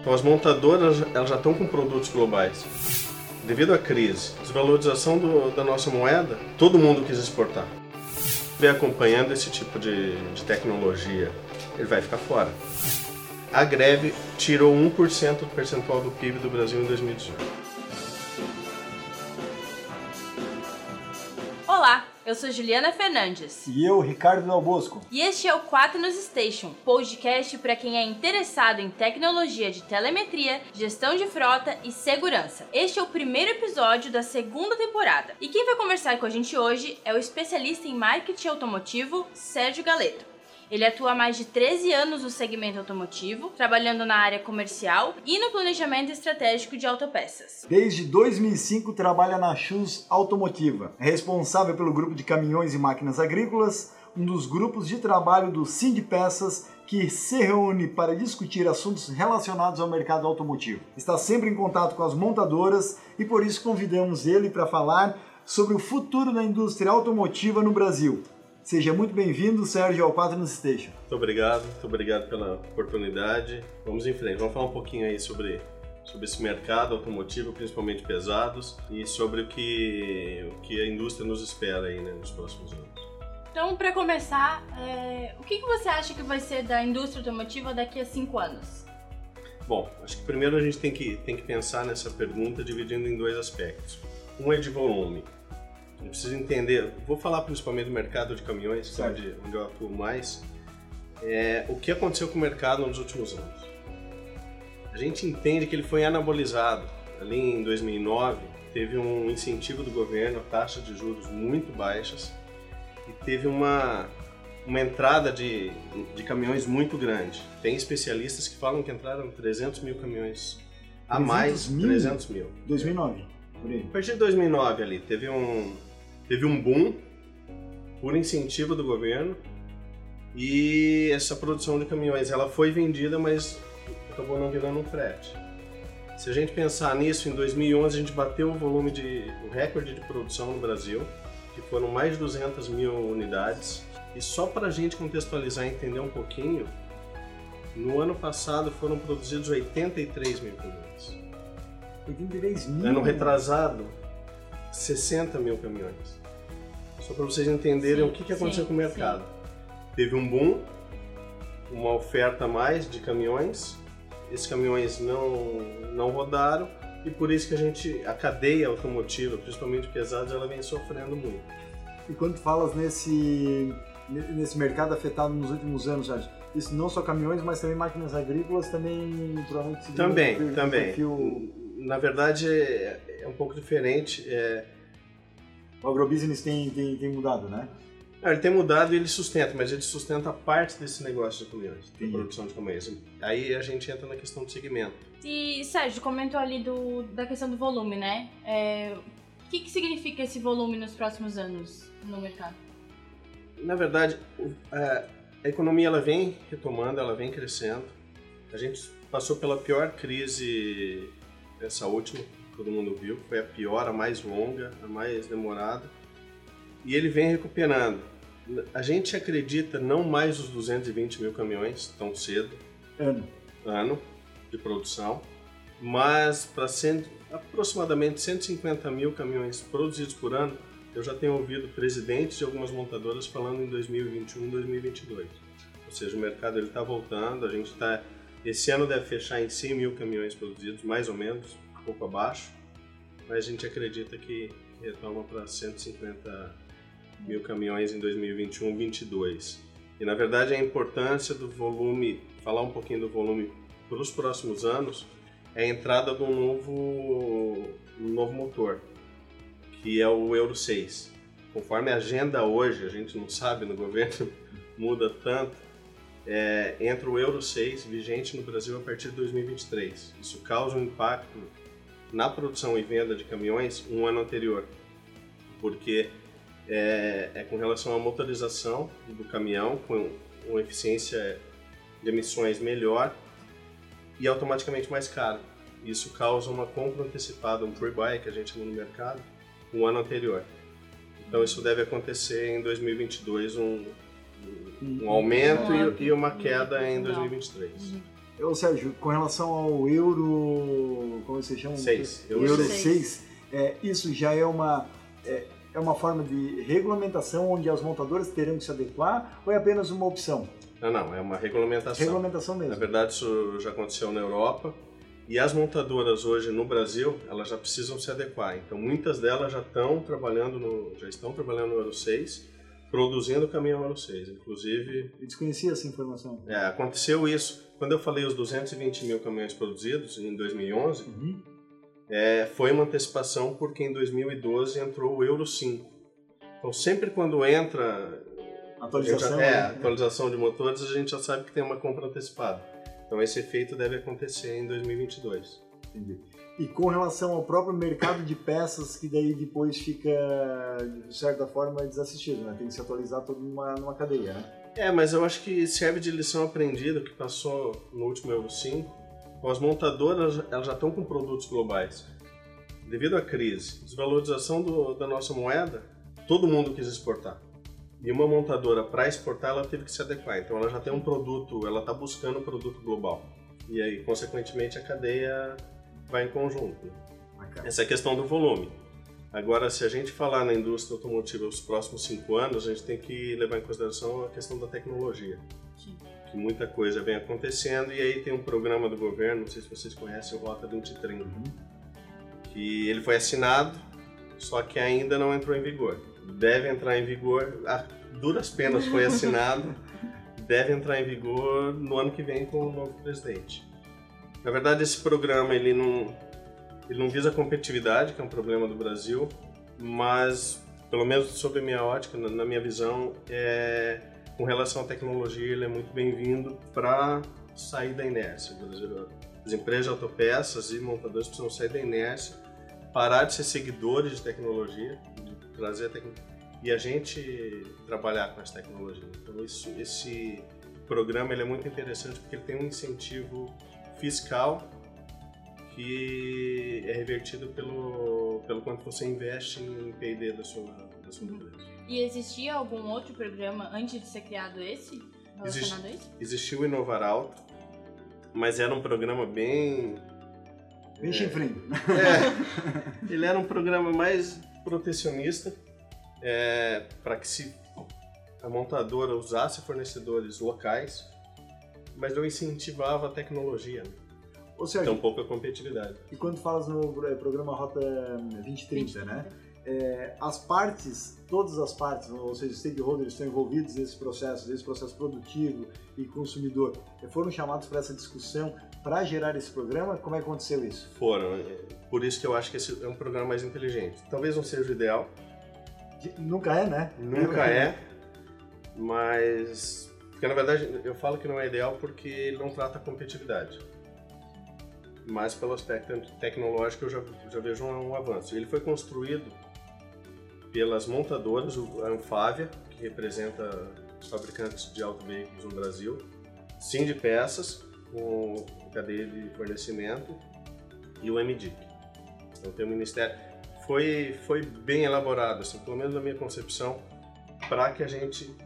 Então as montadoras elas já estão com produtos globais. Devido à crise, desvalorização do, da nossa moeda, todo mundo quis exportar. Vem acompanhando esse tipo de, de tecnologia, ele vai ficar fora. A greve tirou 1% do percentual do PIB do Brasil em 2018. Eu sou Juliana Fernandes. E eu, Ricardo Del Bosco. E este é o 4 nos Station, podcast para quem é interessado em tecnologia de telemetria, gestão de frota e segurança. Este é o primeiro episódio da segunda temporada. E quem vai conversar com a gente hoje é o especialista em marketing automotivo, Sérgio Galeto. Ele atua há mais de 13 anos no segmento automotivo, trabalhando na área comercial e no planejamento estratégico de autopeças. Desde 2005 trabalha na Shoes Automotiva. É responsável pelo grupo de caminhões e máquinas agrícolas, um dos grupos de trabalho do Sind Peças que se reúne para discutir assuntos relacionados ao mercado automotivo. Está sempre em contato com as montadoras e por isso convidamos ele para falar sobre o futuro da indústria automotiva no Brasil. Seja muito bem-vindo, Sérgio, ao 4 no Station. Muito obrigado, muito obrigado pela oportunidade. Vamos em frente, vamos falar um pouquinho aí sobre, sobre esse mercado automotivo, principalmente pesados, e sobre o que, o que a indústria nos espera aí né, nos próximos anos. Então, para começar, é... o que, que você acha que vai ser da indústria automotiva daqui a cinco anos? Bom, acho que primeiro a gente tem que, tem que pensar nessa pergunta dividindo em dois aspectos. Um é de volume. Eu preciso entender, vou falar principalmente do mercado de caminhões, que é onde, onde eu atuo mais, é, o que aconteceu com o mercado nos últimos anos. A gente entende que ele foi anabolizado. Ali em 2009, teve um incentivo do governo, taxas de juros muito baixas, e teve uma, uma entrada de, de caminhões muito grande. Tem especialistas que falam que entraram 300 mil caminhões a 300 mais, mil? 300 mil. 2009, por aí. A partir de 2009 ali, teve um, teve um boom por incentivo do governo e essa produção de caminhões ela foi vendida, mas acabou não virando um frete. Se a gente pensar nisso, em 2011 a gente bateu o volume de o recorde de produção no Brasil, que foram mais de 200 mil unidades. E só para a gente contextualizar e entender um pouquinho, no ano passado foram produzidos 83 mil caminhões. 83 mil. Ano retrasado, 60 mil caminhões. Só para vocês entenderem Sim, o que, que aconteceu sim, com o mercado. Teve um boom, uma oferta a mais de caminhões, esses caminhões não, não rodaram e por isso que a gente, a cadeia automotiva, principalmente pesados, ela vem sofrendo muito. E quando tu falas nesse, nesse mercado afetado nos últimos anos, Sérgio, isso não só caminhões, mas também máquinas agrícolas, também provavelmente Também, perfil- também. perfil- Na verdade, é, é um pouco diferente. É, o agrobusiness tem, tem, tem mudado, né? Ah, ele tem mudado e ele sustenta, mas ele sustenta parte desse negócio de caminhões, de Entendi. produção de caminhões. Aí a gente entra na questão do segmento. E Sérgio comentou ali do, da questão do volume, né? É, o que, que significa esse volume nos próximos anos no mercado? Na verdade, a, a economia ela vem retomando, ela vem crescendo. A gente passou pela pior crise, essa última, todo mundo viu, foi a pior, a mais longa, a mais demorada. E ele vem recuperando. A gente acredita não mais os 220 mil caminhões tão cedo, Ano. ano de produção, mas para aproximadamente 150 mil caminhões produzidos por ano, eu já tenho ouvido presidentes de algumas montadoras falando em 2021, 2022. Ou seja, o mercado ele está voltando, a gente está esse ano deve fechar em 100 mil caminhões produzidos, mais ou menos, pouco abaixo, mas a gente acredita que retoma para 150 mil caminhões em 2021, 2022. E na verdade a importância do volume, falar um pouquinho do volume para os próximos anos, é a entrada de um novo, um novo motor, que é o Euro 6. Conforme a agenda hoje, a gente não sabe no governo, muda tanto, é, entra o Euro 6 vigente no Brasil a partir de 2023. Isso causa um impacto na produção e venda de caminhões um ano anterior, porque é, é com relação à motorização do caminhão, com uma eficiência de emissões melhor e automaticamente mais caro. Isso causa uma compra antecipada, um pre-buy que a gente chama no mercado, um ano anterior. Então isso deve acontecer em 2022, um, um aumento e, e uma queda em 2023. Ô Sérgio, com relação ao euro. Como você chama? 6. O euro 6, é, isso já é uma. É, é uma forma de regulamentação onde as montadoras terão que se adequar ou é apenas uma opção? Não, não, é uma regulamentação. Regulamentação mesmo. Na verdade, isso já aconteceu na Europa. E as montadoras hoje no Brasil, elas já precisam se adequar. Então, muitas delas já estão trabalhando no, já estão trabalhando no Euro 6, produzindo caminhão Euro 6. Inclusive, eu desconhecia essa informação. É, aconteceu isso quando eu falei os 220 mil caminhões produzidos em 2011. Uhum. É, foi uma antecipação porque em 2012 entrou o Euro 5. Então, sempre quando entra atualização, já, é, né? atualização de motores, a gente já sabe que tem uma compra antecipada. Então esse efeito deve acontecer em 2022. E com relação ao próprio mercado de peças, que daí depois fica, de certa forma, desassistido, né? Tem que se atualizar tudo numa, numa cadeia, né? É, mas eu acho que serve de lição aprendida, que passou no último Euro 5. As montadoras elas já estão com produtos globais. Devido à crise, desvalorização do, da nossa moeda, todo mundo quis exportar. E uma montadora, para exportar, ela teve que se adequar. Então, ela já tem um produto, ela está buscando um produto global. E aí, consequentemente, a cadeia vai em conjunto. Essa é a questão do volume. Agora, se a gente falar na indústria automotiva os próximos cinco anos, a gente tem que levar em consideração a questão da tecnologia. Sim. Que muita coisa vem acontecendo e aí tem um programa do governo, não sei se vocês conhecem, o Rota 2030, Uhum. que ele foi assinado, só que ainda não entrou em vigor. Deve entrar em vigor, a duras penas foi assinado, deve entrar em vigor no ano que vem com o novo presidente. Na verdade, esse programa ele não, ele não visa a competitividade, que é um problema do Brasil, mas, pelo menos sob a minha ótica, na, minha visão, é, com relação à tecnologia, ele é muito bem-vindo para sair da inércia. As empresas de autopeças e montadores precisam sair da inércia, parar de ser seguidores de tecnologia, de trazer a tecnologia, e a gente trabalhar com essa tecnologia. Então, isso, esse programa ele é muito interessante porque ele tem um incentivo fiscal que é revertido pelo, pelo quanto você investe em P&D da sua, da sua empresa. E existia algum outro programa antes de ser criado esse? Relacionado a? Existiu o Inovar Alto, mas era um programa bem... Bem chifrinho. É, ele era um programa mais protecionista é, para que se a montadora usasse fornecedores locais, mas não incentivava a tecnologia? Ou seja, então pouca competitividade. e quando falas no eh, programa Rota 2030, né? É, as partes, todas as partes, ou seja, os stakeholders estão envolvidos nesse processo, nesse processo produtivo e consumidor, eh, foram chamados para essa discussão para gerar esse programa? Como é que aconteceu isso? Foram. é, Por isso que eu acho que esse é um programa mais inteligente. Talvez não seja o ideal, De- Nunca é, né? nunca é, mas porque na verdade eu falo que não é ideal porque ele não trata a competitividade. Mas pelo aspecto tecnológico eu já, já vejo um, um avanço. Ele foi construído pelas montadoras, a Anfávia, que representa os fabricantes de auto-veículos no Brasil, Sim de Peças, com cadeia de fornecimento, e o MDIC. Então tem o Ministério. Foi, foi bem elaborado, assim, pelo menos na minha concepção, para que a gente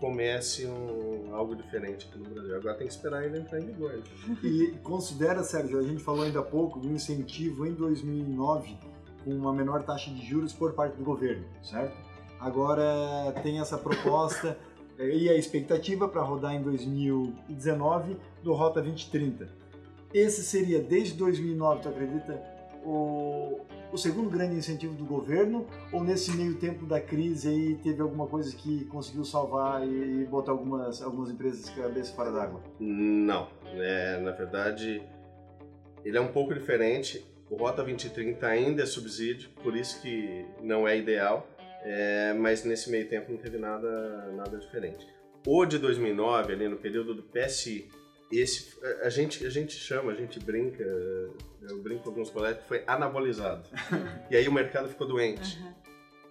comece um, algo diferente aqui no Brasil. Agora tem que esperar ele entrar em vigor. né? E considera, Sérgio, a gente falou ainda há pouco do incentivo em 2009 com uma menor taxa de juros por parte do governo, certo? Agora tem essa proposta e a expectativa para rodar em 2019 do Rota 2030. Esse seria, desde 2009, tu acredita, o, o segundo grande incentivo do governo? Ou nesse meio tempo da crise aí teve alguma coisa que conseguiu salvar e, e botar algumas, algumas empresas cabeça fora d'água? Não, é, na verdade ele é um pouco diferente. O Rota 2030 ainda é subsídio, por isso que não é ideal, é, mas nesse meio tempo não teve nada, nada diferente. O de 2009, ali no período do PSI, esse, a, gente, a gente chama, a gente brinca, eu brinco com alguns colegas, foi anabolizado. e aí o mercado ficou doente. Aham.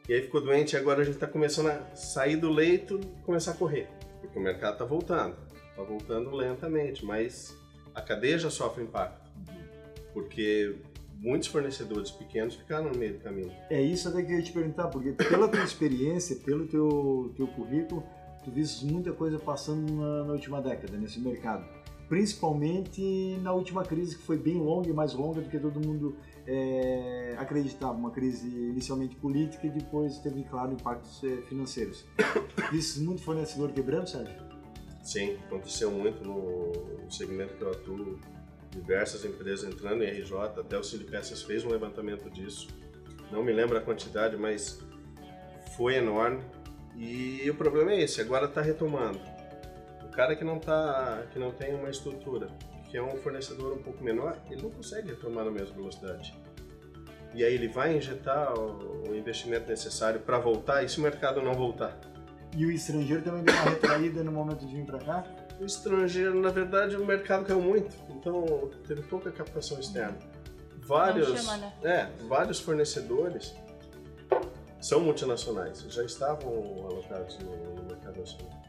E aí ficou doente e agora a gente está começando a sair do leito e começar a correr. Porque o mercado está voltando. Está voltando lentamente, mas a cadeia já sofre impacto. Porque muitos fornecedores pequenos ficaram no meio do caminho. É isso até que eu ia te perguntar, porque pela tua experiência, pelo teu, teu currículo, tu viste muita coisa passando na, na última década nesse mercado. Principalmente na última crise que foi bem longa e mais longa do que todo mundo é, acreditava. Uma crise inicialmente política e depois teve, claro, impactos é, financeiros. Viste muito fornecedor quebrando, Sérgio? Sim, aconteceu muito no segmento que eu atuo. Diversas empresas entrando em RJ, até o Silipeças fez um levantamento disso. Não me lembro a quantidade, mas foi enorme. E o problema é esse, agora está retomando. O cara que não, tá, que não tem uma estrutura, que é um fornecedor um pouco menor, ele não consegue retomar na mesma velocidade. E aí ele vai injetar o investimento necessário para voltar, e se o mercado não voltar? E o estrangeiro também deu uma retraída no momento de vir para cá? O estrangeiro, na verdade, o mercado caiu muito, então teve pouca captação externa. Vários, chama, né? é, vários fornecedores são multinacionais, já estavam alocados no, no mercado nacional.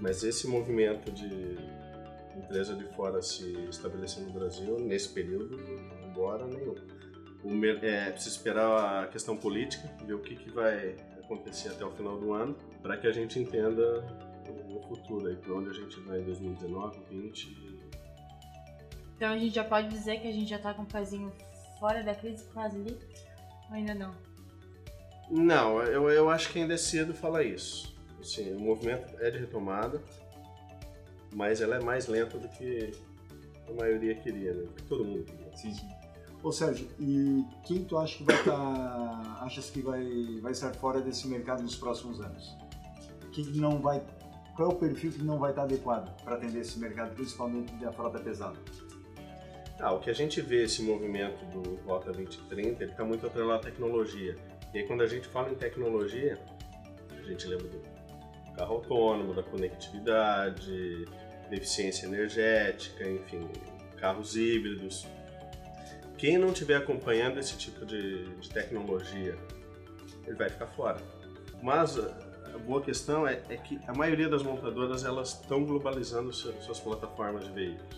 Mas esse movimento de empresa de fora se estabelecer no Brasil, nesse período, agora nenhum. O, é, precisa esperar a questão política, ver o que, que vai acontecer até o final do ano, para que a gente entenda o, futuro, para onde a gente vai em 2019, 2020. Então a gente já pode dizer que a gente já tá com o pezinho fora da crise, quase ali? Ou ainda não? Não, eu, eu acho que ainda é cedo falar isso. Assim, o movimento é de retomada, mas ela é mais lenta do que a maioria queria, né? Que todo mundo queria. Sim, sim. Ô Sérgio, e quem tu acha que vai estar. achas que vai, vai estar fora desse mercado nos próximos anos? Quem que não vai. Qual é o perfil que não vai estar adequado para atender esse mercado, principalmente da frota pesada? Ah, o que a gente vê esse movimento do Rota 2030, ele está muito atrelado à tecnologia. E aí quando a gente fala em tecnologia, a gente lembra do carro autônomo, da conectividade, da eficiência energética, enfim, carros híbridos. Quem não estiver acompanhando esse tipo de, de tecnologia, ele vai ficar fora. Mas a a boa questão é, é que a maioria das montadoras elas estão globalizando suas plataformas de veículos.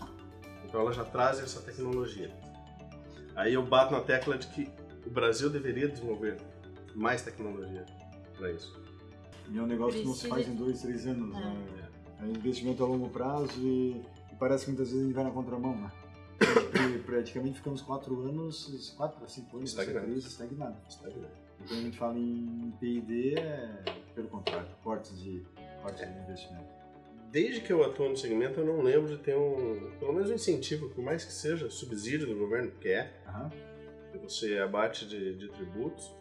Então elas já trazem essa tecnologia. Aí eu bato na tecla de que o Brasil deveria desenvolver mais tecnologia para isso. E é um negócio que não se Precisa- faz em dois, três anos. É. Né? É um investimento a longo prazo e, e parece que muitas vezes a gente vai na contramão, né? Porque praticamente ficamos quatro anos, quatro a cinco anos Estagnado. estagnado. Estagnado. Quando a gente fala em P&D, é pelo contrário, cortes de, cortes de investimento. Desde que eu atuo no segmento, eu não lembro de ter um, pelo menos um incentivo, por mais que seja subsídio do governo, que é, Aham. que você abate de, de tributos,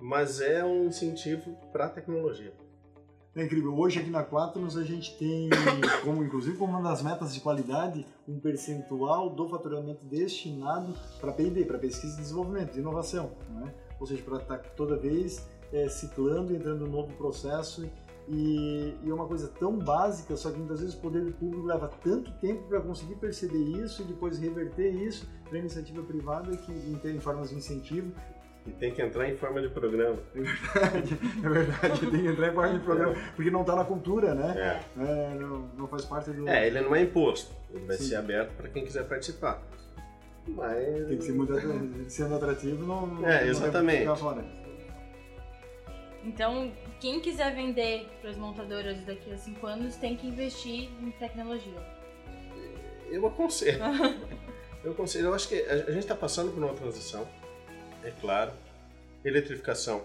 mas é um incentivo para a tecnologia. É incrível. Hoje aqui na Quaternos a gente tem, como inclusive como uma das metas de qualidade, um percentual do faturamento destinado para P&D, para pesquisa e desenvolvimento, de inovação, né? Ou seja, para estar toda vez é, ciclando, entrando num novo processo e, é uma coisa tão básica, só que muitas vezes o poder público leva tanto tempo para conseguir perceber isso e depois reverter isso para a iniciativa privada que em terem formas de incentivo E tem que entrar em forma de programa. é verdade, tem que entrar em parte do programa, porque não está na cultura, né? É. É, não, não faz parte do. É, ele não é imposto, ele vai Sim. ser aberto para quem quiser participar. Mas. Tem que ser muito atra- sendo atrativo, não. É, não exatamente. Então, quem quiser vender para as montadoras daqui a cinco anos tem que investir em tecnologia. Eu aconselho. eu aconselho. Eu acho que a a gente está passando por uma transição, é claro. Eletrificação.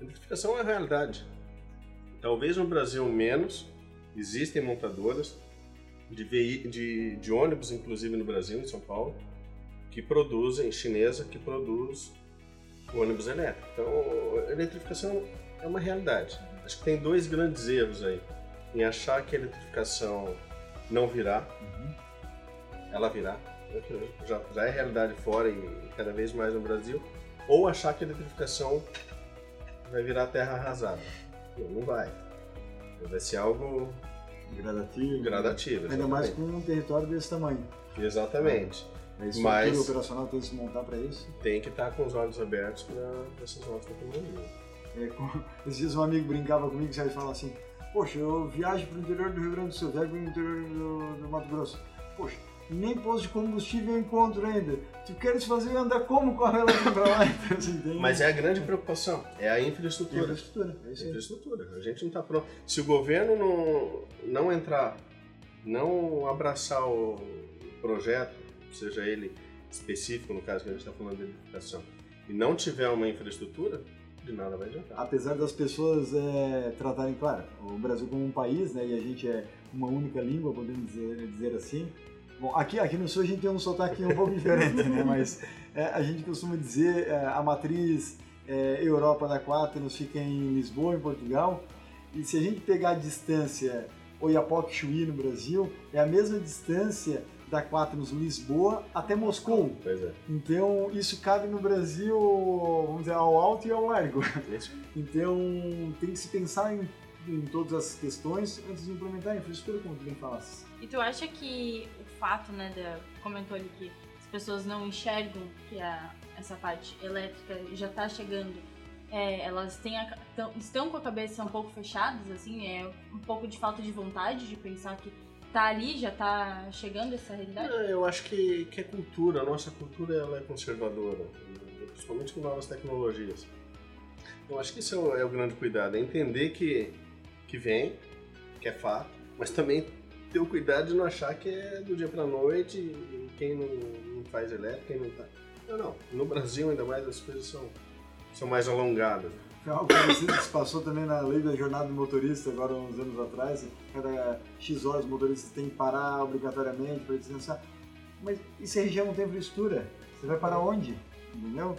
Eletrificação é a realidade. Talvez no Brasil menos, existem montadoras de, de, de ônibus, inclusive no Brasil, em São Paulo, que produzem, chinesa, que produz ônibus elétrico. Então, eletrificação é uma realidade. Acho que tem dois grandes erros aí. Em achar que a eletrificação não virá, ela virá, já, já é realidade fora e cada vez mais no Brasil, ou achar que a eletrificação vai virar terra arrasada. Não, não vai. Vai ser algo Gradativo. gradativo. Ainda mais com um território desse tamanho. Exatamente. A estrutura Mas- operacional tem que se montar para isso. Tem que estar com os olhos abertos para essas novas tecnologias. É, com- Esses dias um amigo brincava comigo e fala assim: Poxa, eu viajo para o interior do Rio Grande do Sul, viajo para o interior do, do Mato Grosso. Poxa, nem posto de combustível eu encontro ainda. Tu queres fazer andar como com a relação para lá? Então, assim, Mas é a grande preocupação, é a infraestrutura. infraestrutura. É isso aí. Infraestrutura. A gente não está pronto. Se o governo não, não entrar não abraçar o projeto, seja ele específico, no caso que a gente está falando de educação, e não tiver uma infraestrutura, de nada vai adiantar. Apesar das pessoas é, tratarem, claro, o Brasil como um país, né, e a gente é uma única língua, podemos dizer, dizer assim. Bom, aqui, aqui no sul a gente tem um sotaque um pouco diferente, né, mas é, a gente costuma dizer é, a matriz é, Europa da Quaternos fica em Lisboa, em Portugal, e se a gente pegar a distância Oiapoque-Chuí no Brasil, é a mesma distância da Quaternos Lisboa até Moscou. Pois é. Então isso cabe no Brasil, vamos dizer, ao alto e ao largo. Isso. Então tem que se pensar em, em todas as questões antes de implementar a infraestrutura, como tu bem falasse. E tu acha que fato, né, da, comentou ali que as pessoas não enxergam que a, essa parte elétrica já está chegando, é, elas têm a, tão, estão com a cabeça um pouco fechadas, assim, é um pouco de falta de vontade de pensar que tá ali, já tá chegando essa realidade? É, Eu acho que, que é cultura, a nossa cultura ela é conservadora, principalmente com novas tecnologias. Eu acho que isso é o, é o grande cuidado, é entender que, que vem, que é fato, mas também ter o cuidado de não achar que é do dia pra noite e quem não, não faz elétrica, quem não tá. Não, não. No Brasil ainda mais as coisas são, são mais alongadas. Foi algo parecido que se passou também na lei da jornada do motorista, agora uns anos atrás. Cada X horas o motorista tem que parar obrigatoriamente para descansar. Mas e se a região não tem infraestrutura? Você vai parar onde? Entendeu?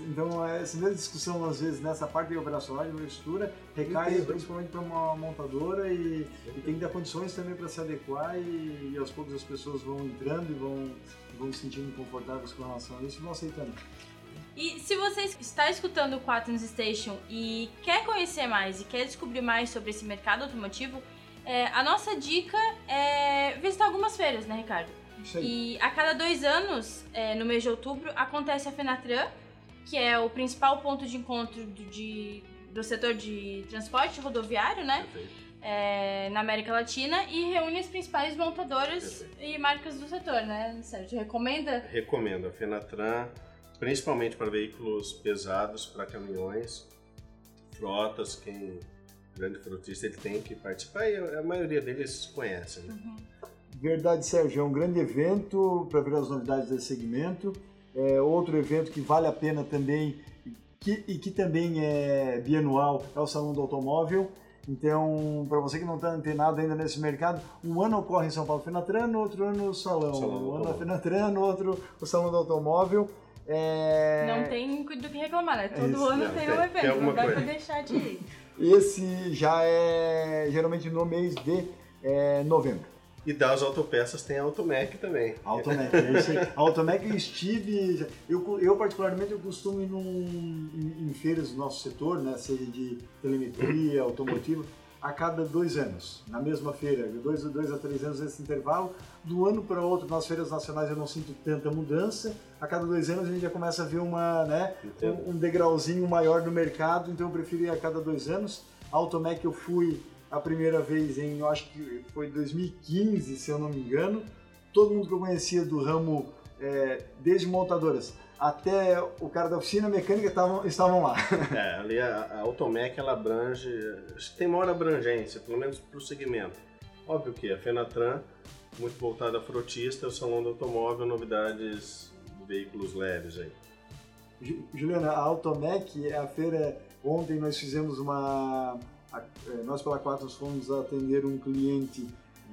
Então, essa mesma discussão, às vezes, nessa parte operacional de infraestrutura, recai principalmente para uma montadora e, e tem que dar condições também para se adequar e, e aos poucos as pessoas vão entrando e vão, vão se sentindo confortáveis com relação a isso e vão aceitando. E se você está escutando o Quaternos Station e quer conhecer mais e quer descobrir mais sobre esse mercado automotivo, é, a nossa dica é visitar algumas feiras, né, Ricardo? Isso aí. E a cada dois anos, é, no mês de outubro, acontece a Fenatran, que é o principal ponto de encontro do, de- do setor de transporte rodoviário, né? É, na América Latina e reúne as principais montadoras Perfeito. e marcas do setor, né, Sérgio? Recomenda? Recomendo a Fenatran, principalmente para veículos pesados, para caminhões, frotas, quem grande frotista ele tem que participar e a maioria deles conhecem. Né? Verdade, Sérgio, é um grande evento para ver as novidades desse segmento. É outro evento que vale a pena também que- e que também é bianual é o Salão do Automóvel. Então, para você que não está antenado ainda nesse mercado, um ano ocorre em São Paulo Fenatran, outro ano o Salão. Salão um ano a Automóvel. Fenatran, outro o Salão do Automóvel. É... Não tem do que reclamar, né? Todo isso, ano não, tem tem- um tem evento, não alguma dá pra coisa. deixar de ir. Esse já é geralmente no mês de é, novembro. E das autopeças tem a Automec também. Automec, é isso aí. Automec eu estive, eu, eu particularmente eu costumo ir num, em, em feiras do nosso setor, né, seja de telemetria, automotivo, a cada dois anos, na mesma feira, de dois, dois a três anos esse intervalo. Do ano para outro, nas feiras nacionais eu não sinto tanta mudança, a cada dois anos a gente já começa a ver uma, né, um, um degrauzinho maior no mercado, então eu prefiro ir a cada dois anos. A Automec eu fui a primeira vez em, eu acho que foi 2015, se eu não me engano. Todo mundo que eu conhecia do ramo, é, desde montadoras até o cara da oficina mecânica estavam, estavam lá. É, ali a, a Automec ela abrange, tem maior abrangência, pelo menos para o segmento. Óbvio que a Fenatran, muito voltada a frotista, o Salão do Automóvel, novidades de veículos leves aí. Ju- Juliana, a Automec, a feira, ontem nós fizemos uma. A- é, nós pela Quatros fomos atender um cliente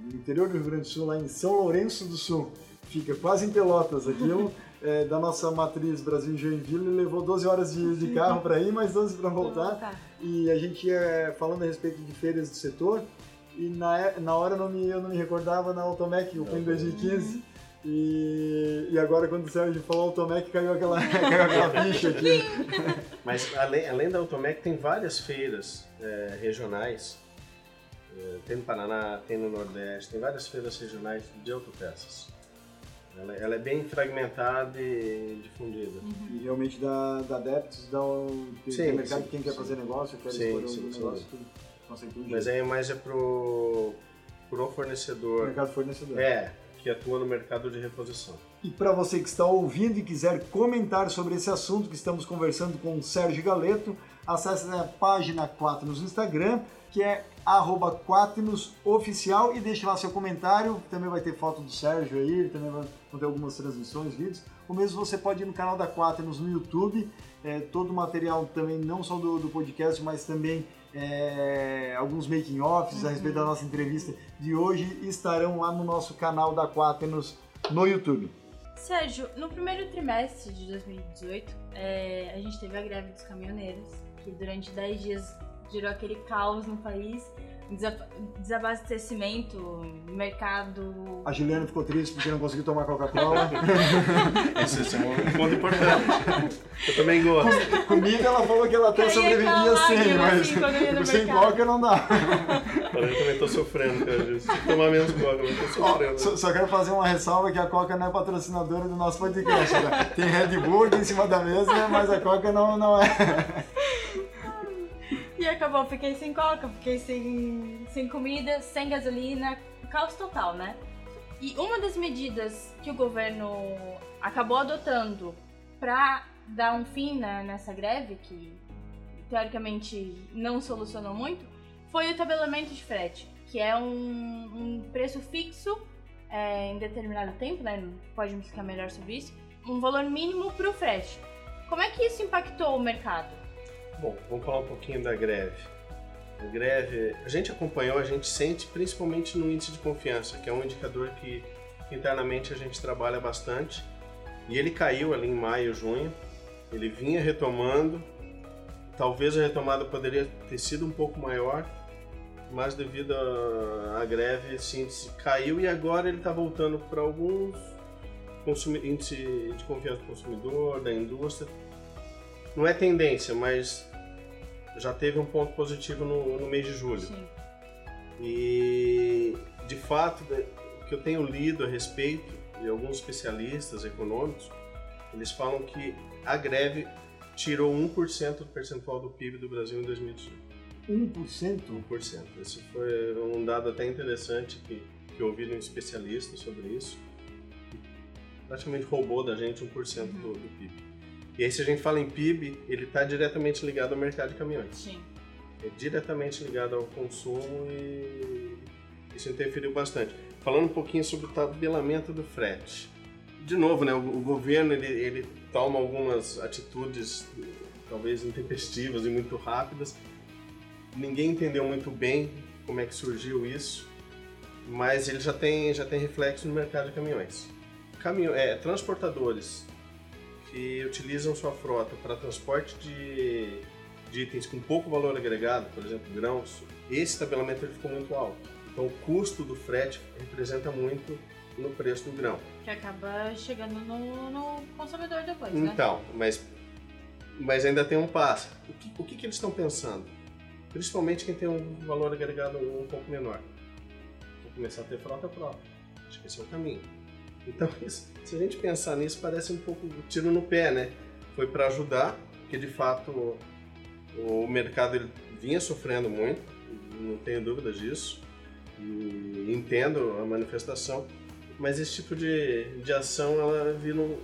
no interior do Rio Grande do Sul, lá em São Lourenço do Sul. Fica quase em Pelotas aquilo, é, da nossa matriz Brasil Joinville, levou 12 horas de, de carro para ir, mais 12 para voltar. E a gente ia falando a respeito de feiras do setor, e na, na hora eu não, me, eu não me recordava na Automec, eu fui em 2015. E, e agora quando o Sérgio falou Automec, caiu aquela, caiu aquela ficha aqui. Mas além, além da Automec, tem várias feiras é, regionais. É, tem no Paraná, tem no Nordeste, tem várias feiras regionais de autopeças. Ela, ela é bem fragmentada e difundida. E realmente dá, dá adeptos, dá um tem, Sim, tem mercado sim, que quem quer sim. fazer negócio, quer Sim, escolher um sim, sim. negócio, tudo, consegue tudo. Mas aí mais é pro, pro fornecedor. mercado fornecedor. É, que atua no mercado de reposição. E para você que está ouvindo e quiser comentar sobre esse assunto que estamos conversando com o Sérgio Galeto, acesse a página Quaternos no Instagram, que é Quaternosoficial e deixe lá seu comentário. Também vai ter foto do Sérgio aí, também vai ter algumas transmissões, vídeos. Ou mesmo você pode ir no canal da Quaternos no YouTube, é, todo o material também, não só do, do podcast, mas também é, alguns making-offs uhum. a respeito da nossa entrevista de hoje estarão lá no nosso canal da Quaternos no YouTube. Sérgio, no primeiro trimestre de 2018, é, a gente teve a greve dos caminhoneiros, que durante 10 dias gerou aquele caos no país desabastecimento, mercado. A Juliana ficou triste porque não conseguiu tomar Coca-Cola. Esse, esse é um ponto importante. Eu também gosto. Comida ela falou que ela até sobreviveria sem, mas sem Coca não dá. Eu também tô sofrendo, cara. Se tomar menos Coca, eu tô sofrendo. Oh, só, só, quero fazer uma ressalva que a Coca não é patrocinadora do nosso podcast. Né? Tem Red Bull aqui em cima da mesa, mas a Coca não, não é. E acabou, fiquei sem coca, fiquei sem, sem comida, sem gasolina, caos total, né? E uma das medidas que o governo acabou adotando para dar um fim nessa greve, que teoricamente não solucionou muito, foi o tabelamento de frete, que é um, um preço fixo é, em determinado tempo, né? Pode me explicar melhor sobre isso. Um valor mínimo para o frete. Como é que isso impactou o mercado? Bom, vamos falar um pouquinho da greve. A greve, a gente acompanhou, a gente sente principalmente no índice de confiança, que é um indicador que internamente a gente trabalha bastante. E ele caiu ali em maio, junho. Ele vinha retomando. Talvez a retomada poderia ter sido um pouco maior, mas devido à greve esse índice caiu e agora ele está voltando para alguns índice de confiança do consumidor, da indústria. Não é tendência, mas já teve um ponto positivo no, no mês de julho. Sim. E, de fato, o que eu tenho lido a respeito, e alguns especialistas econômicos, eles falam que a greve tirou 1% do percentual do PIB do Brasil em 2018. 1%? 1%. Esse foi um dado até interessante que, que eu ouvi de um especialista sobre isso. Praticamente roubou da gente 1% uhum. do, do PIB. E aí, se a gente fala em PIB, ele está diretamente ligado ao mercado de caminhões. Sim. É diretamente ligado ao consumo e isso interferiu bastante. Falando um pouquinho sobre o tabelamento do frete. De novo, né, o, o governo ele, ele toma algumas atitudes talvez intempestivas e muito rápidas. Ninguém entendeu muito bem como é que surgiu isso, mas ele já tem, já tem reflexo no mercado de caminhões. Caminho, é, transportadores que utilizam sua frota para transporte de, de, itens com pouco valor agregado, por exemplo, grãos, esse tabelamento ele ficou muito alto. Então o custo do frete representa muito no preço do grão. Que acaba chegando no, no consumidor depois, né? Então, mas, mas ainda tem um passo. O que, o que, que eles estão pensando? Principalmente quem tem um valor agregado um pouco menor. Vou começar a ter frota própria. Acho que esse é o caminho. Então, isso, se a gente pensar nisso, parece um pouco um tiro no pé, né? Foi para ajudar, porque de fato o, o mercado ele vinha sofrendo muito, não tenho dúvidas disso, e entendo a manifestação, mas esse tipo de, de ação ela vira um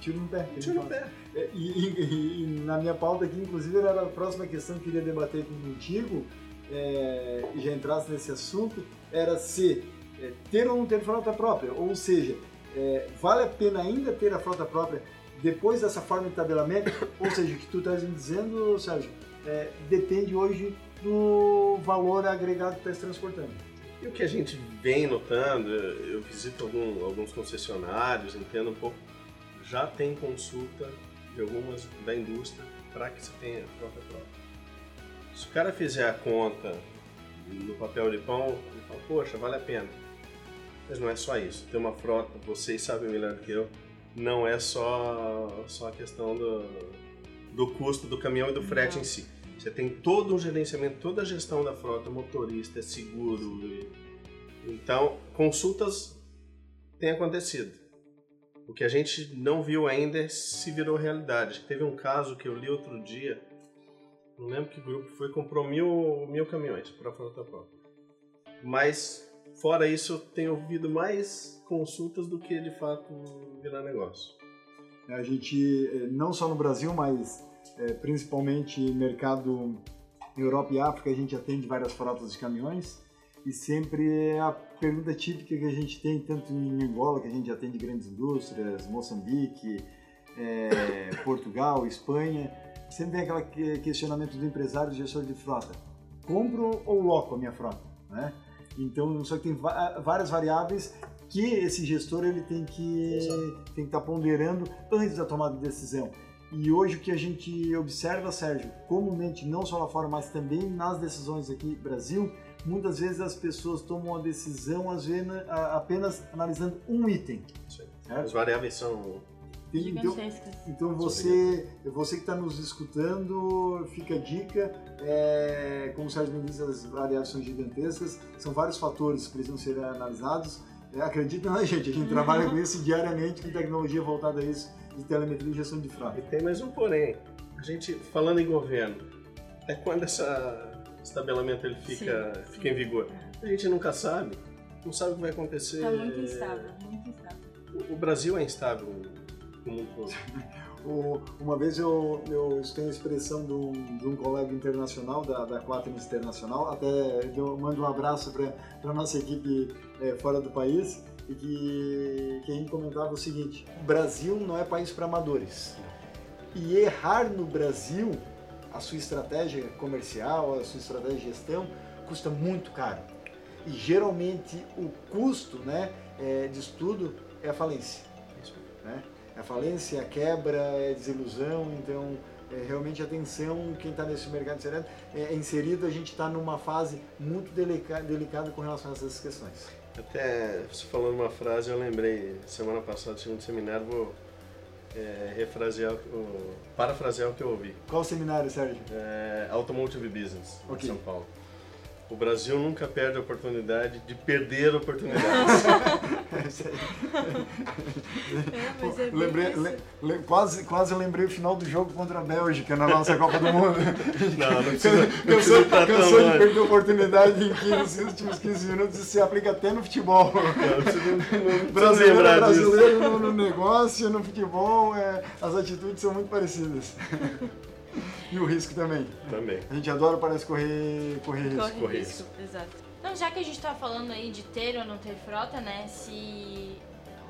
tiro no pé. Tiro no pé. É, e, e, e, na minha pauta aqui, inclusive, era a próxima questão que eu queria debater contigo, é, e já entrasse nesse assunto, era se é, ter ou não ter frota própria, ou seja, é, vale a pena ainda ter a frota própria depois dessa forma de tabelamento? ou seja, o que tu estás me dizendo, Sérgio, é, depende hoje do valor agregado que está transportando. E o que a gente vem notando, eu visito algum, alguns concessionários, entendo um pouco, já tem consulta de algumas da indústria para que você tenha frota própria. Se o cara fizer a conta no papel de pão, ele fala, poxa, vale a pena. Mas não é só isso. Ter uma frota, vocês sabem melhor do que eu, não é só, só a questão do, do custo do caminhão e do frete em si. Você tem todo um gerenciamento, toda a gestão da frota, motorista, seguro. Então, consultas têm acontecido. O que a gente não viu ainda é se virou realidade. Teve um caso que eu li outro dia, não lembro que grupo foi, comprou mil, mil caminhões para a frota própria. Mas fora isso, eu tenho ouvido mais consultas do que de fato virar negócio. A gente, eh, não só no Brasil, mas é, principalmente mercado Europa e África, a gente atende várias frotas de caminhões e sempre é a pergunta típica que a gente tem, tanto em Angola, que a gente atende grandes indústrias, Moçambique, é, Portugal, Espanha, sempre tem aquele questionamento do empresário, gestor de frota. Compro ou loco a minha frota? Né? Então, só que tem várias variáveis que esse gestor ele tem que tem que estar tá ponderando antes da tomada de decisão. E hoje o que a gente observa, Sérgio, comumente não só lá fora, mas também nas decisões aqui no Brasil, muitas vezes as pessoas tomam a decisão às vezes, apenas analisando um item. As variáveis são então, então você, você que está nos escutando, fica a dica. É, como o Sérgio me disse, as variáveis são gigantescas, são vários fatores que precisam ser analisados. É, acredita na gente, a gente trabalha com isso diariamente, com tecnologia voltada a isso, de telemetria e gestão de frota. E tem mais um porém. A gente, falando em governo, é quando esse estabelamento ele fica, sim, fica sim. em vigor. A gente nunca sabe, não sabe o que vai acontecer. Está muito instável, muito instável. O Brasil é instável O, uma vez eu, eu tenho a expressão de um, de um colega internacional, da, da Quaternos Internacional, até eu mando um abraço para a nossa equipe é, fora do país, e que, que a gente comentava o seguinte: o Brasil não é país para amadores. E errar no Brasil, a sua estratégia comercial, a sua estratégia de gestão, custa muito caro. E geralmente o custo né, é, de estudo é a falência. Né? A falência, a quebra, a desilusão, então é, realmente atenção, quem está nesse mercado inserido, é, inserido, a gente está numa fase muito delicada, delicada com relação a essas questões. Até você falando uma frase, eu lembrei, semana passada, segundo seminário, vou é, refrasear, o, parafrasear o que eu ouvi. Qual seminário, Sérgio? É, Automotive Business, okay. em São Paulo. O Brasil nunca perde a oportunidade de perder oportunidades. é, é lembrei, le, le, quase, quase lembrei o final do jogo contra a Bélgica na nossa Copa do Mundo. Não, não precisa, não cansou, cansou de perder a oportunidade em 15, últimos 15 minutos e se aplica até no futebol. Não, não, não brasileiro é brasileiro no, no, negócio, no futebol, é, as atitudes são muito parecidas. E o risco também. Também. A gente adora, parece, correr, correr risco. Correr, correr risco. risco, exato. Então, já que a gente está falando aí de ter ou não ter frota, né? Se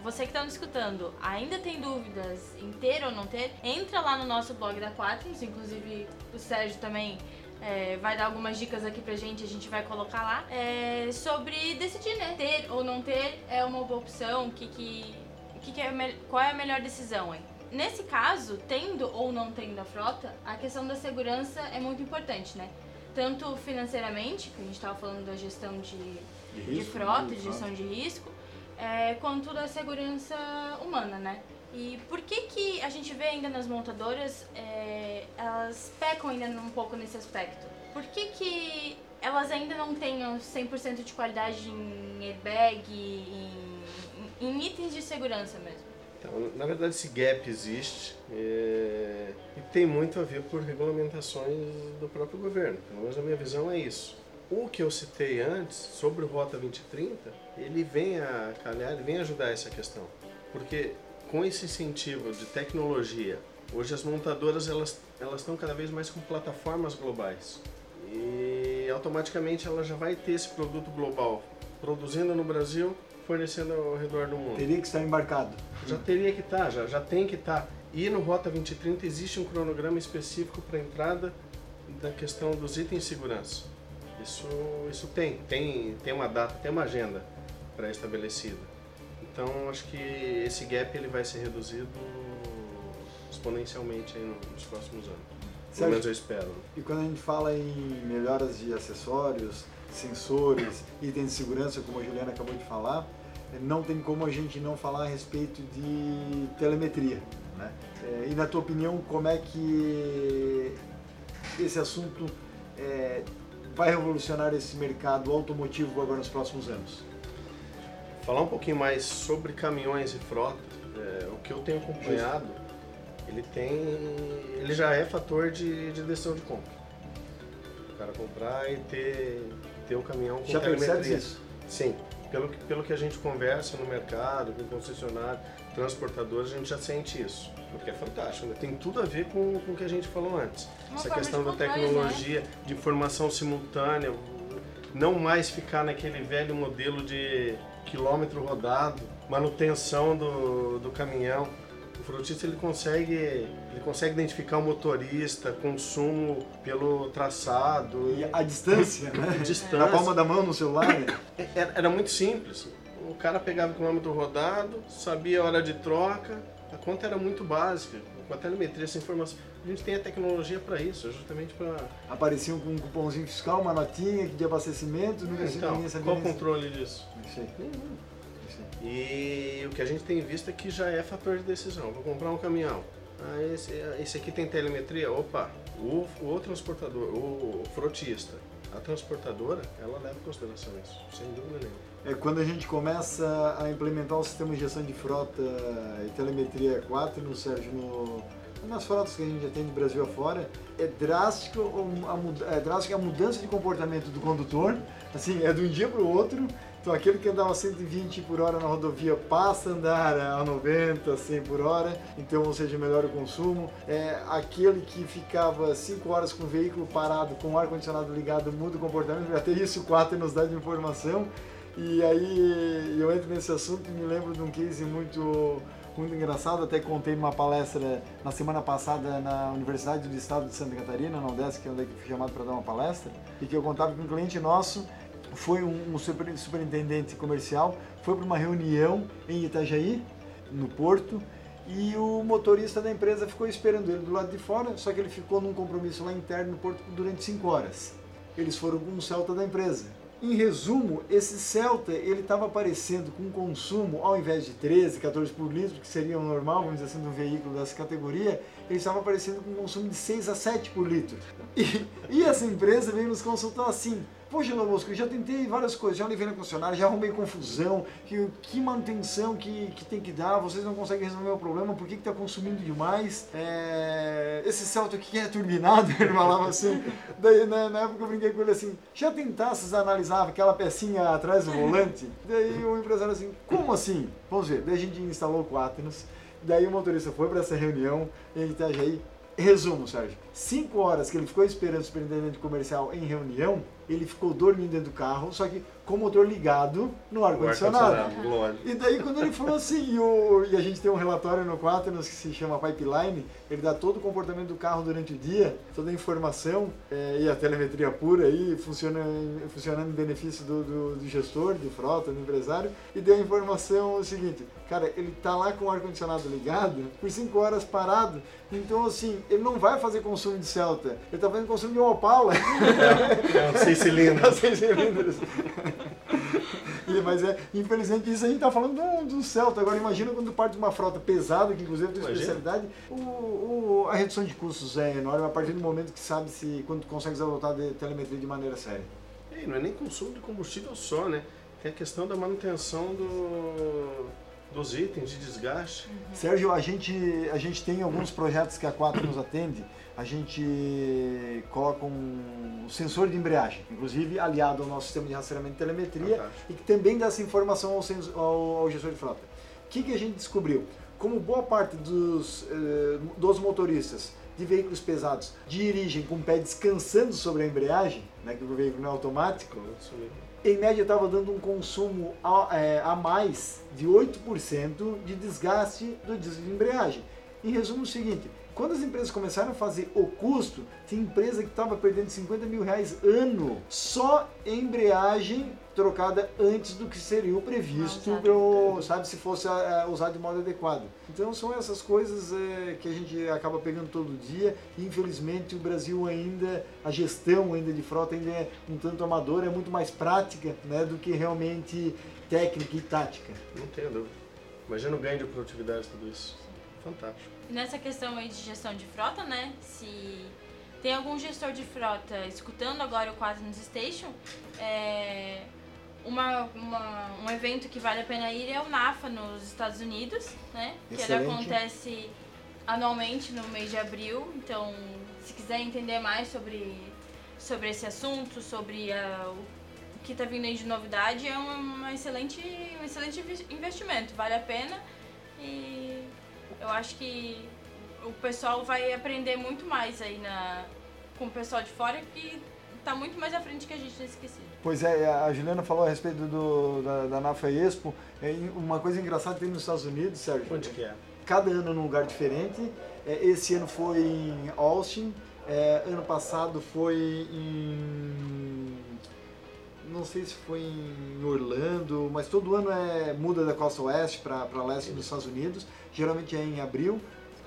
você que está nos escutando ainda tem dúvidas em ter ou não ter, entra lá no nosso blog da Quatrins, inclusive o Sérgio também é, vai dar algumas dicas aqui pra gente, a gente vai colocar lá, é, sobre decidir, né? Ter ou não ter é uma boa opção, o que que, que, que é, qual é a melhor decisão, hein? Nesse caso, tendo ou não tendo a frota, a questão da segurança é muito importante, né? Tanto financeiramente, que a gente estava falando da gestão de, de, risco, de frota, de gestão de risco, é, quanto da segurança humana, né? E por que que a gente vê ainda nas montadoras, é, elas pecam ainda um pouco nesse aspecto? Por que que elas ainda não têm 100% de qualidade em airbag, em, em itens de segurança mesmo? Então, na verdade, esse gap existe é, e tem muito a ver por regulamentações do próprio governo. Pelo menos a minha visão é isso. O que eu citei antes sobre o Rota 2030, ele vem a calhar, ele vem ajudar essa questão. Porque com esse incentivo de tecnologia, hoje as montadoras elas, elas estão cada vez mais com plataformas globais. E automaticamente ela já vai ter esse produto global produzindo no Brasil fornecendo ao redor do mundo. Teria que estar embarcado. Já teria que estar, já, já tem que estar. E no Rota 2030 existe um cronograma específico para a entrada da questão dos itens de segurança. Isso, isso tem, tem, tem uma data, tem uma agenda pré-estabelecida. Então acho que esse gap ele vai ser reduzido exponencialmente nos próximos anos. Pelo menos eu espero. E quando a gente fala em melhoras de acessórios, sensores, itens de segurança, como a Juliana acabou de falar, não tem como a gente não falar a respeito de telemetria. Né? É, e na tua opinião, como é que esse assunto é, vai revolucionar esse mercado automotivo agora nos próximos anos? Falar um pouquinho mais sobre caminhões e frota, é, o que eu tenho acompanhado, ele tem, ele já é fator de, de decisão de compra. O cara comprar e ter, ter o caminhão com Já percebes isso? Sim, pelo que, pelo que a gente conversa no mercado, com concessionário, transportadores, a gente já sente isso. O que é fantástico, né? tem tudo a ver com, com o que a gente falou antes. Uma Essa questão de da controle, tecnologia, de informação simultânea, não mais ficar naquele velho modelo de quilômetro rodado, manutenção do, do caminhão. O frutista ele consegue, ele consegue identificar o motorista, consumo pelo traçado, E a distância, né? distância. Na palma da mão no celular. Era, era muito simples. O cara pegava o quilômetro rodado, sabia a hora de troca, a conta era muito básica. Com a telemetria, essa informação. A gente tem a tecnologia para isso, justamente para. Apareciam com um cupomzinho fiscal, uma notinha de abastecimento, nunca Então, ninguém sabia qual o controle disso? Isso aí, Nenhum. E o que a gente tem visto é que já é fator de decisão. Vou comprar um caminhão. Ah, esse, esse aqui tem telemetria? Opa, o, o transportador, o frotista, a transportadora, ela leva em consideração isso, sem dúvida nenhuma. É, quando a gente começa a implementar o sistema de gestão de frota e telemetria 4 no Sérgio, no, nas frotas que a gente já tem do Brasil afora, é drástico a, é drástica a mudança de comportamento do condutor, assim, é de um dia para o outro. Então aquele que andava 120 por hora na rodovia passa a andar a 90, 100 por hora, então ou seja, melhora o consumo. É, aquele que ficava 5 horas com o veículo parado, com o ar-condicionado ligado, muda o comportamento, até isso o 4 nos dá de informação. E aí eu entro nesse assunto e me lembro de um case muito, muito engraçado, até contei numa palestra na semana passada na Universidade do Estado de Santa Catarina, na UDESC, que é onde eu fui chamado para dar uma palestra, e que eu contava que um cliente nosso foi um, um super- superintendente comercial, foi para uma reunião em Itajaí, no Porto, e o motorista da empresa ficou esperando ele do lado de fora, só que ele ficou num compromisso lá interno no Porto durante 5 horas. Eles foram com um Celta da empresa. Em resumo, esse Celta ele estava aparecendo com um consumo, ao invés de 13, 14 por litro, que seria o normal, vamos dizer assim, de um veículo dessa categoria, ele estava aparecendo com um consumo de 6 a 7 por litro. E, e essa empresa veio nos consultar assim, Poxa, Lobosco, já tentei várias coisas, já levei na concessionária, já arrumei confusão, que, que manutenção que, que tem que dar, vocês não conseguem resolver o problema, por que está consumindo demais? É, esse Celta aqui é turbinado, ele falava assim. Daí na, na época eu brinquei com ele assim, já tentasses analisar aquela pecinha atrás do volante? Daí o empresário assim, como assim? Vamos ver, daí a gente instalou o Quaternos, daí o motorista foi para essa reunião em Itajaí, Resumo, Sérgio. Cinco horas que ele ficou esperando o superintendente comercial em reunião, ele ficou dormindo dentro do carro, só que com o motor ligado no ar-condicionado. lógico. E daí quando ele falou assim, e, o- e a gente tem um relatório no Quaternos que se chama Pipeline, ele dá todo o comportamento do carro durante o dia, toda a informação é, e a telemetria pura aí, funciona, funcionando em benefício do, do, do gestor, de frota, do empresário, e deu a informação o seguinte, cara, ele tá lá com o ar-condicionado ligado, por 5 horas parado, então assim, ele não vai fazer consumo de Celta, ele tá fazendo consumo de um Opala. É um seis cilindros. Seis cilindros. Mas é, infelizmente, isso a gente tá falando do, do Celta. Agora, imagina quando parte de uma frota pesada, que inclusive tem especialidade, o, o- a redução de custos é enorme a partir do momento que sabe se quando consegues adotar de telemetria de maneira séria. E não é nem consumo de combustível só, né? Tem a questão da manutenção do, dos itens de desgaste. Sérgio, a gente, a gente tem alguns projetos que a 4 nos atende. A gente coloca um sensor de embreagem, inclusive aliado ao nosso sistema de rastreamento de telemetria, Fantástico. e que também dá essa informação ao, ao- ao gestor de frota. O que, que a gente descobriu? Como boa parte dos, eh, dos motoristas de veículos pesados dirigem com o pé descansando sobre a embreagem, né, que o veículo não é automático, mesmo. Em média estava dando um consumo a, é, a mais de 8% de desgaste do disco de embreagem. Em resumo, é o seguinte: quando as empresas começaram a fazer o custo, tinha empresa que estava perdendo 50 mil reais ano só em embreagem trocada antes do que seria o previsto, pro, sabe, se fosse é, usado de modo adequado. Então são essas coisas é, que a gente acaba pegando todo dia e infelizmente o Brasil ainda, a gestão ainda de frota ainda é um tanto amadora, é muito mais prática né, do que realmente técnica e tática. Não tenho dúvida. Imagina o ganho de produtividade tudo isso. Fantástico. Nessa questão aí de gestão de frota, né? Se tem algum gestor de frota escutando agora o Quaternos Station, é, uma, uma- um evento que vale a pena ir é o NAFA nos Estados Unidos, né? Que ele Excelente. acontece anualmente no mês de abril. Então, se quiser entender mais sobre, sobre esse assunto, sobre a- o que tá vindo aí de novidade é um, excelente, um excelente investimento, vale a pena e eu acho que o pessoal vai aprender muito mais aí na, com o pessoal de fora que está muito mais à frente que a gente nesse esquecido. Pois é, a Juliana falou a respeito do, da, da NAFA Expo. É uma coisa engraçada que tem nos Estados Unidos, Sérgio. Onde que é? Cada ano num lugar diferente. É, esse ano foi em Austin, é, ano passado foi em. Não sei se foi em Orlando, mas todo ano é muda da costa oeste para leste dos Estados Unidos. Geralmente é em abril.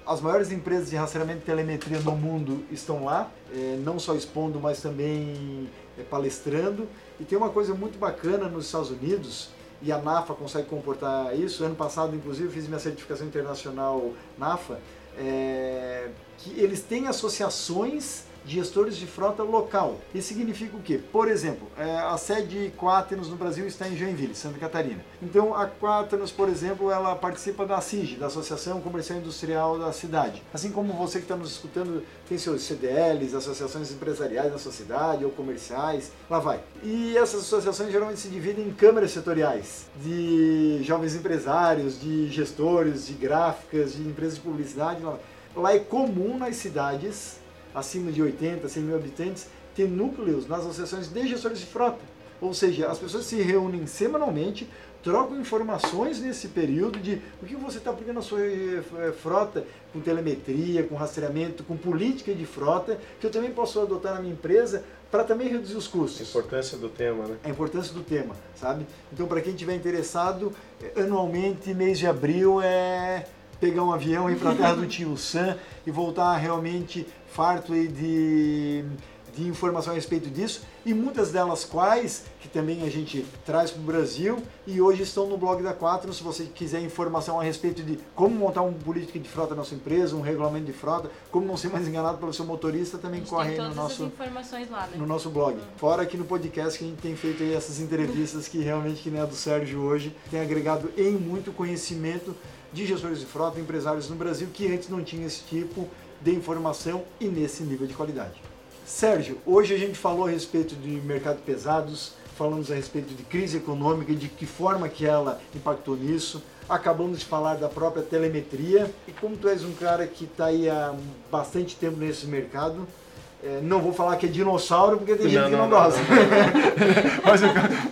As maiores empresas de rastreamento de telemetria no mundo estão lá, é, não só expondo, mas também é, palestrando. E tem uma coisa muito bacana nos Estados Unidos, e a NAFA consegue comportar isso. Ano passado, inclusive, fiz minha certificação internacional NAFA, é, que eles têm associações gestores de frota local. Isso significa o quê? Por exemplo, é, a sede Quaternos no Brasil está em Joinville, Santa Catarina. Então a Quaternos, por exemplo, ela participa da CIG, da Associação Comercial Industrial da cidade. Assim como você que está nos escutando tem seus CDLs, associações empresariais da sua cidade ou comerciais, lá vai. E essas associações geralmente se dividem em câmaras setoriais de jovens empresários, de gestores, de gráficas, de empresas de publicidade. Lá, lá é comum nas cidades acima de 80, 100 mil habitantes, ter núcleos nas associações de gestores de frota. Ou seja, as pessoas se reúnem semanalmente, trocam informações nesse período de o que você está aplicando na sua eh, frota, com telemetria, com rastreamento, com política de frota, que eu também posso adotar na minha empresa para também reduzir os custos. A importância do tema, né? A importância do tema, sabe? Então, para quem estiver interessado, eh, anualmente, mês de abril é pegar um avião e ir para a terra do tio Sam e voltar realmente farto de, de informação a respeito disso e muitas delas quais que também a gente traz para o Brasil e hoje estão no blog da Quatro. Se você quiser informação a respeito de como montar uma política de frota na sua empresa, um regulamento de frota, como não ser mais enganado pelo seu motorista, também corre no nosso lá, né? no nosso blog. Fora aqui no podcast que a gente tem feito essas entrevistas que realmente que nem a do Sérgio hoje tem agregado em muito conhecimento de gestores de frota, empresários no Brasil que antes não tinha esse tipo de informação e nesse nível de qualidade. Sérgio, hoje a gente falou a respeito de mercado pesados, falamos a respeito de crise econômica e de que forma que ela impactou nisso. Acabamos de falar da própria telemetria. E como tu és um cara que está aí há bastante tempo nesse mercado, não vou falar que é dinossauro, porque tem gente não, que não, não gosta. mas,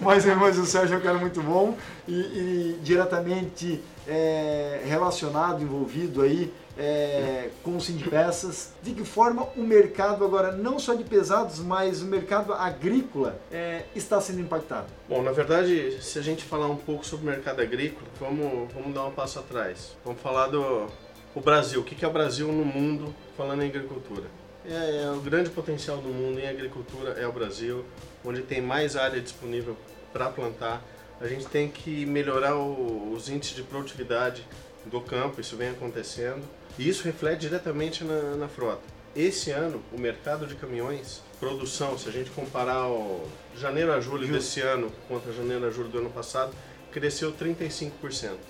mas, mas, o Sérgio é um cara muito bom e, e diretamente é, relacionado, envolvido aí é, com o Sim Peças. De que forma o mercado agora, não só de pesados, mas o mercado agrícola é, está sendo impactado? Bom, na verdade, se a gente falar um pouco sobre o mercado agrícola, vamos, vamos dar um passo atrás. Vamos falar do o Brasil. O que é o Brasil no mundo falando em agricultura? É, é, o grande potencial do mundo em agricultura é o Brasil, onde tem mais área disponível para plantar. A gente tem que melhorar o, os índices de produtividade do campo, isso vem acontecendo, e isso reflete diretamente na, na frota. Esse ano, o mercado de caminhões, produção, se a gente comparar o janeiro a julho desse ano contra janeiro a julho do ano passado, cresceu 35%.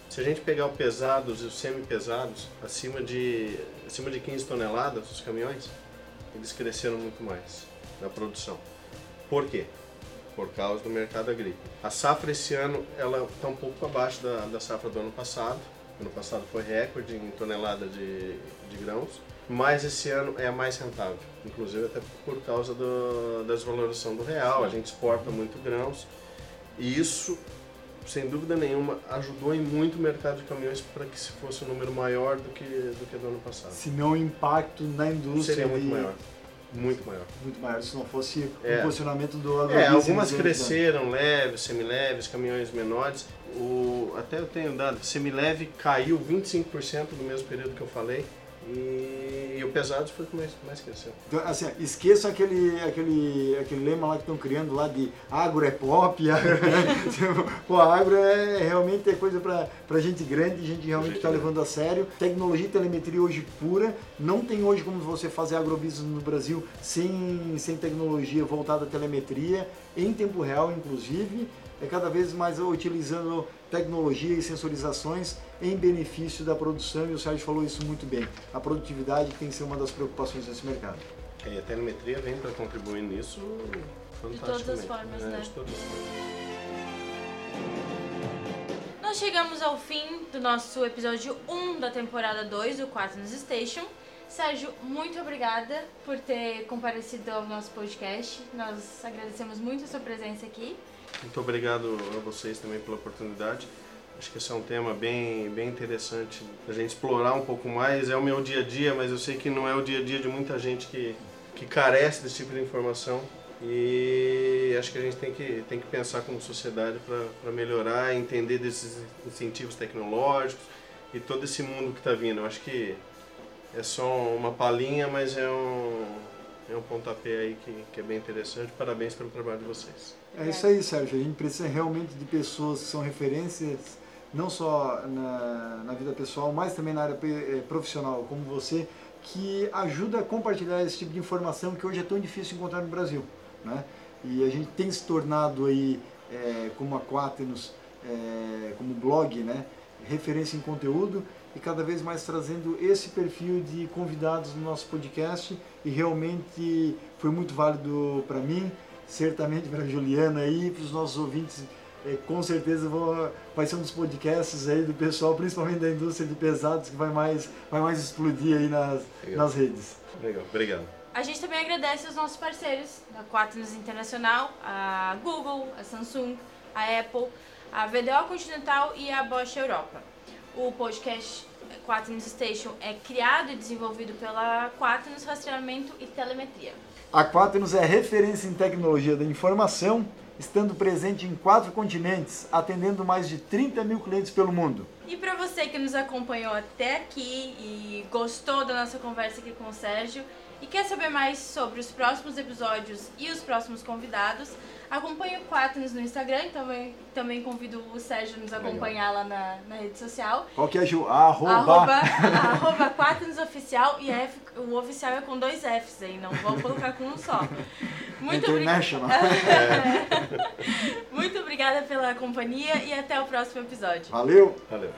Se a gente pegar o pesados e os semi-pesados, acima de, acima de 15 toneladas, os caminhões, eles cresceram muito mais na produção. Por quê? Por causa do mercado agrícola. A safra esse ano ela está um pouco abaixo da, da safra do ano passado. Ano passado foi recorde em tonelada de, de grãos, mas esse ano é a mais rentável, inclusive até por causa do, da desvalorização do real. A gente exporta muito grãos e isso sem dúvida nenhuma, ajudou em muito o mercado de caminhões para que se fosse um número maior do que do que do ano passado. Se não o impacto na indústria seria muito maior. Muito maior. Muito maior, se não fosse é. o posicionamento do É, algumas cresceram, leves, semileves, caminhões menores. O, até eu tenho dado, semileve caiu 25% no mesmo período que eu falei. E, e o pesados foi o que mais, mais cresceu. Então, assim, esqueça aquele, aquele, aquele lema lá que estão criando lá de agro é pop, agro é... Pô, agro é realmente é coisa para gente grande, gente realmente está levando a sério. Tecnologia e telemetria hoje pura, não tem hoje como você fazer agrobusiness no Brasil sem, sem tecnologia voltada à telemetria, em tempo real inclusive, é cada vez mais utilizando tecnologia e sensorizações em benefício da produção e o Sérgio falou isso muito bem. A produtividade tem que ser uma das preocupações desse mercado. E a telemetria vem para contribuir nisso de todas as formas, é, né? De todas as formas. Nós chegamos ao fim do nosso episódio 1 da temporada 2 do Quaternos Station. Sérgio, muito obrigada por ter comparecido ao nosso podcast. Nós agradecemos muito a sua presença aqui. Muito obrigado a vocês também pela oportunidade. Acho que esse é um tema bem, bem interessante a gente explorar um pouco mais. É o meu dia a dia, mas eu sei que não é o dia a dia de muita gente que, que carece desse tipo de informação. E acho que a gente tem que, tem que pensar como sociedade para melhorar, entender desses incentivos tecnológicos e todo esse mundo que está vindo. Eu acho que é só uma palhinha, mas é um, é um pontapé aí que, que é bem interessante. Parabéns pelo trabalho de vocês. É isso aí, Sérgio. A gente precisa realmente de pessoas que são referências, não só na, na vida pessoal, mas também na área eh, profissional, como você, que ajuda a compartilhar esse tipo de informação que hoje é tão difícil encontrar no Brasil. Né? E a gente tem se tornado aí, é, como a Quaternos, é, como blog, né? referência em conteúdo e cada vez mais trazendo esse perfil de convidados no nosso podcast e realmente foi muito válido para mim, certamente para a Juliana e para os nossos ouvintes, é, com certeza vou, vai ser um dos podcasts aí do pessoal, principalmente da indústria de pesados, que vai mais, vai mais explodir aí nas, nas redes. Legal, obrigado. A gente também agradece os nossos parceiros da Quaternos Internacional, a Google, a Samsung, a Apple, a VDO Continental e a Bosch Europa. O podcast Quaternos Station é criado e desenvolvido pela Quaternos Rastreamento e Telemetria. A Quaternos é referência em tecnologia da informação, estando presente em quatro continentes, atendendo mais de 30 mil clientes pelo mundo. E para você que nos acompanhou até aqui e gostou da nossa conversa aqui com o Sérgio e quer saber mais sobre os próximos episódios e os próximos convidados, acompanhe o Quaternos no Instagram, também, também convido o Sérgio a nos acompanhar lá na, na rede social. Qual que é, Ju? Arroba... Arroba, arroba Oficial e F, o oficial é com dois Fs aí, não vou colocar com um só. Muito International. Muito obrigada pela companhia e até o próximo episódio. Valeu! Valeu.